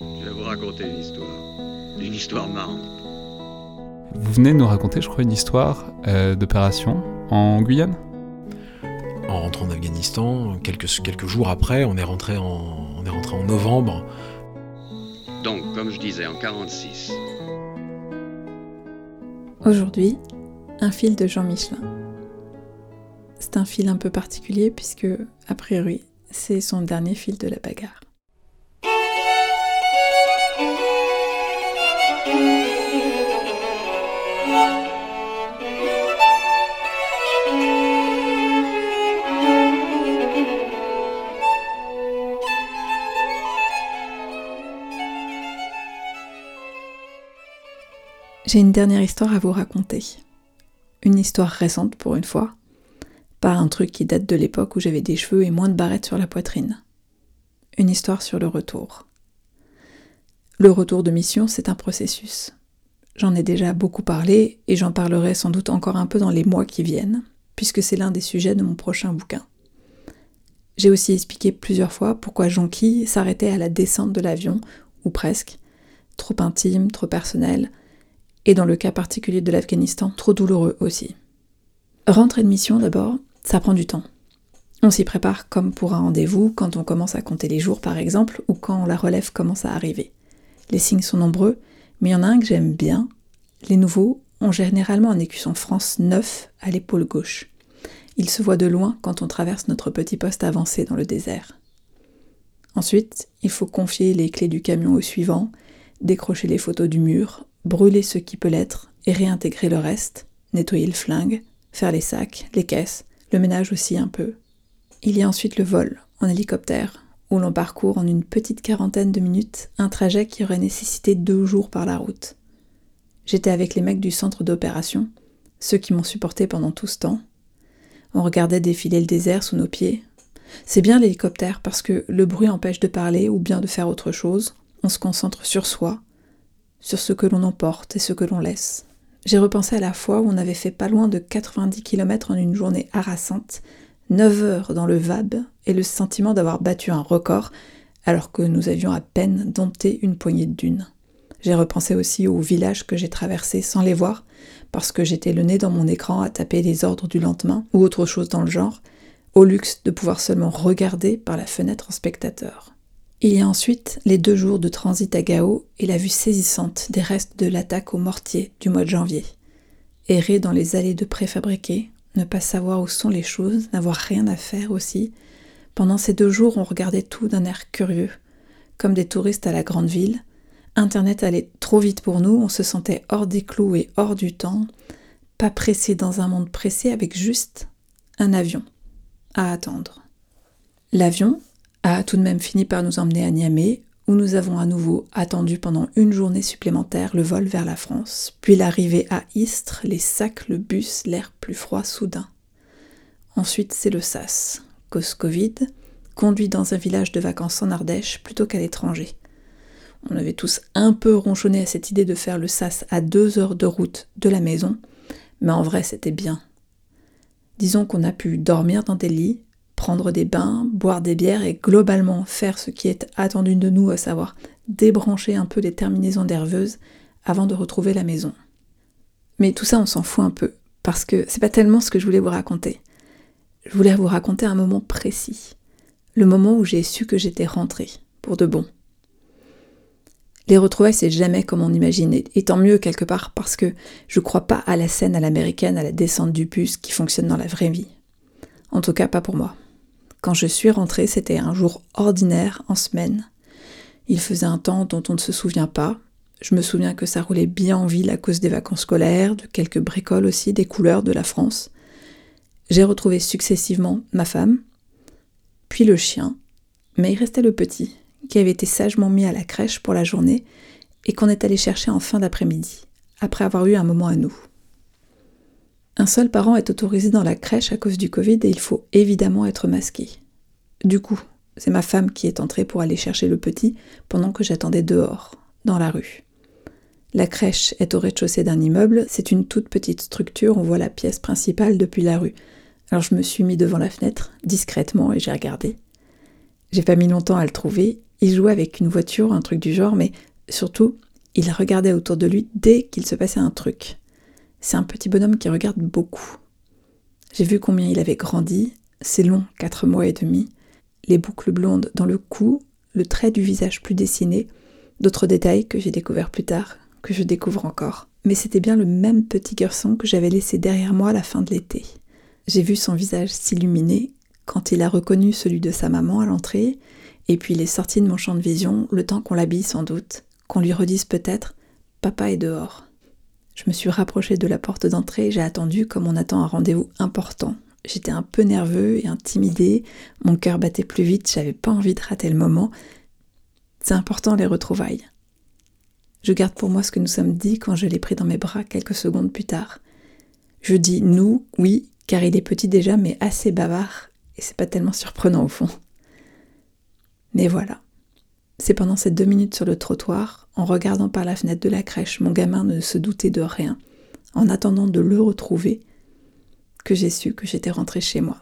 Je vais vous raconter une histoire. Une histoire marrante. Vous venez de nous raconter, je crois, une histoire euh, d'opération en Guyane? En rentrant en Afghanistan, quelques, quelques jours après, on est, rentré en, on est rentré en novembre. Donc, comme je disais, en 46. Aujourd'hui, un fil de Jean Michelin. C'est un fil un peu particulier puisque, a priori, c'est son dernier fil de la bagarre. J'ai une dernière histoire à vous raconter. Une histoire récente pour une fois. Pas un truc qui date de l'époque où j'avais des cheveux et moins de barrettes sur la poitrine. Une histoire sur le retour. Le retour de mission, c'est un processus. J'en ai déjà beaucoup parlé et j'en parlerai sans doute encore un peu dans les mois qui viennent, puisque c'est l'un des sujets de mon prochain bouquin. J'ai aussi expliqué plusieurs fois pourquoi Jonqui s'arrêtait à la descente de l'avion, ou presque, trop intime, trop personnel, et dans le cas particulier de l'Afghanistan, trop douloureux aussi. Rentrer de mission d'abord, ça prend du temps. On s'y prépare comme pour un rendez-vous quand on commence à compter les jours par exemple ou quand la relève commence à arriver. Les signes sont nombreux, mais il y en a un que j'aime bien. Les nouveaux ont généralement un écusson France neuf à l'épaule gauche. Il se voit de loin quand on traverse notre petit poste avancé dans le désert. Ensuite, il faut confier les clés du camion au suivant, décrocher les photos du mur, brûler ce qui peut l'être et réintégrer le reste, nettoyer le flingue, faire les sacs, les caisses, le ménage aussi un peu. Il y a ensuite le vol, en hélicoptère, où l'on parcourt en une petite quarantaine de minutes un trajet qui aurait nécessité deux jours par la route. J'étais avec les mecs du centre d'opération, ceux qui m'ont supporté pendant tout ce temps. On regardait défiler le désert sous nos pieds. C'est bien l'hélicoptère parce que le bruit empêche de parler ou bien de faire autre chose. On se concentre sur soi, sur ce que l'on emporte et ce que l'on laisse. J'ai repensé à la fois où on avait fait pas loin de 90 km en une journée harassante, 9 heures dans le VAB et le sentiment d'avoir battu un record alors que nous avions à peine dompté une poignée de dunes. J'ai repensé aussi aux villages que j'ai traversés sans les voir, parce que j'étais le nez dans mon écran à taper les ordres du lendemain ou autre chose dans le genre, au luxe de pouvoir seulement regarder par la fenêtre en spectateur. Il y a ensuite les deux jours de transit à Gao et la vue saisissante des restes de l'attaque au mortier du mois de janvier. Errer dans les allées de préfabriqués, ne pas savoir où sont les choses, n'avoir rien à faire aussi. Pendant ces deux jours, on regardait tout d'un air curieux, comme des touristes à la grande ville. Internet allait trop vite pour nous, on se sentait hors des clous et hors du temps, pas pressé dans un monde pressé avec juste un avion à attendre. L'avion, a tout de même fini par nous emmener à Niamey, où nous avons à nouveau attendu pendant une journée supplémentaire le vol vers la France, puis l'arrivée à Istres, les sacs, le bus, l'air plus froid soudain. Ensuite, c'est le SAS, cause Covid, conduit dans un village de vacances en Ardèche plutôt qu'à l'étranger. On avait tous un peu ronchonné à cette idée de faire le SAS à deux heures de route de la maison, mais en vrai c'était bien. Disons qu'on a pu dormir dans des lits, prendre des bains, boire des bières et globalement faire ce qui est attendu de nous, à savoir débrancher un peu les terminaisons nerveuses avant de retrouver la maison. Mais tout ça, on s'en fout un peu, parce que c'est pas tellement ce que je voulais vous raconter. Je voulais vous raconter un moment précis, le moment où j'ai su que j'étais rentrée, pour de bon. Les retrouvailles, c'est jamais comme on imagine, et tant mieux quelque part, parce que je crois pas à la scène à l'américaine, à la descente du bus qui fonctionne dans la vraie vie. En tout cas, pas pour moi. Quand je suis rentrée, c'était un jour ordinaire en semaine. Il faisait un temps dont on ne se souvient pas. Je me souviens que ça roulait bien en ville à cause des vacances scolaires, de quelques bricoles aussi, des couleurs de la France. J'ai retrouvé successivement ma femme, puis le chien, mais il restait le petit, qui avait été sagement mis à la crèche pour la journée et qu'on est allé chercher en fin d'après-midi, après avoir eu un moment à nous. Un seul parent est autorisé dans la crèche à cause du Covid et il faut évidemment être masqué. Du coup, c'est ma femme qui est entrée pour aller chercher le petit pendant que j'attendais dehors, dans la rue. La crèche est au rez-de-chaussée d'un immeuble, c'est une toute petite structure, on voit la pièce principale depuis la rue. Alors je me suis mis devant la fenêtre, discrètement, et j'ai regardé. J'ai pas mis longtemps à le trouver, Il jouait avec une voiture, un truc du genre, mais surtout, il regardait autour de lui dès qu'il se passait un truc. C'est un petit bonhomme qui regarde beaucoup. J'ai vu combien il avait grandi, ses longs quatre mois et demi, les boucles blondes dans le cou, le trait du visage plus dessiné, d'autres détails que j'ai découverts plus tard, que je découvre encore. Mais c'était bien le même petit garçon que j'avais laissé derrière moi à la fin de l'été. J'ai vu son visage s'illuminer quand il a reconnu celui de sa maman à l'entrée, et puis il est sorti de mon champ de vision le temps qu'on l'habille sans doute, qu'on lui redise peut-être Papa est dehors. Je me suis rapprochée de la porte d'entrée et j'ai attendu comme on attend un rendez-vous important. J'étais un peu nerveux et intimidé, mon cœur battait plus vite, j'avais pas envie de rater le moment. C'est important les retrouvailles. Je garde pour moi ce que nous sommes dit quand je l'ai pris dans mes bras quelques secondes plus tard. Je dis nous, oui, car il est petit déjà, mais assez bavard, et c'est pas tellement surprenant au fond. Mais voilà. C'est pendant ces deux minutes sur le trottoir, en regardant par la fenêtre de la crèche, mon gamin ne se doutait de rien, en attendant de le retrouver, que j'ai su que j'étais rentrée chez moi.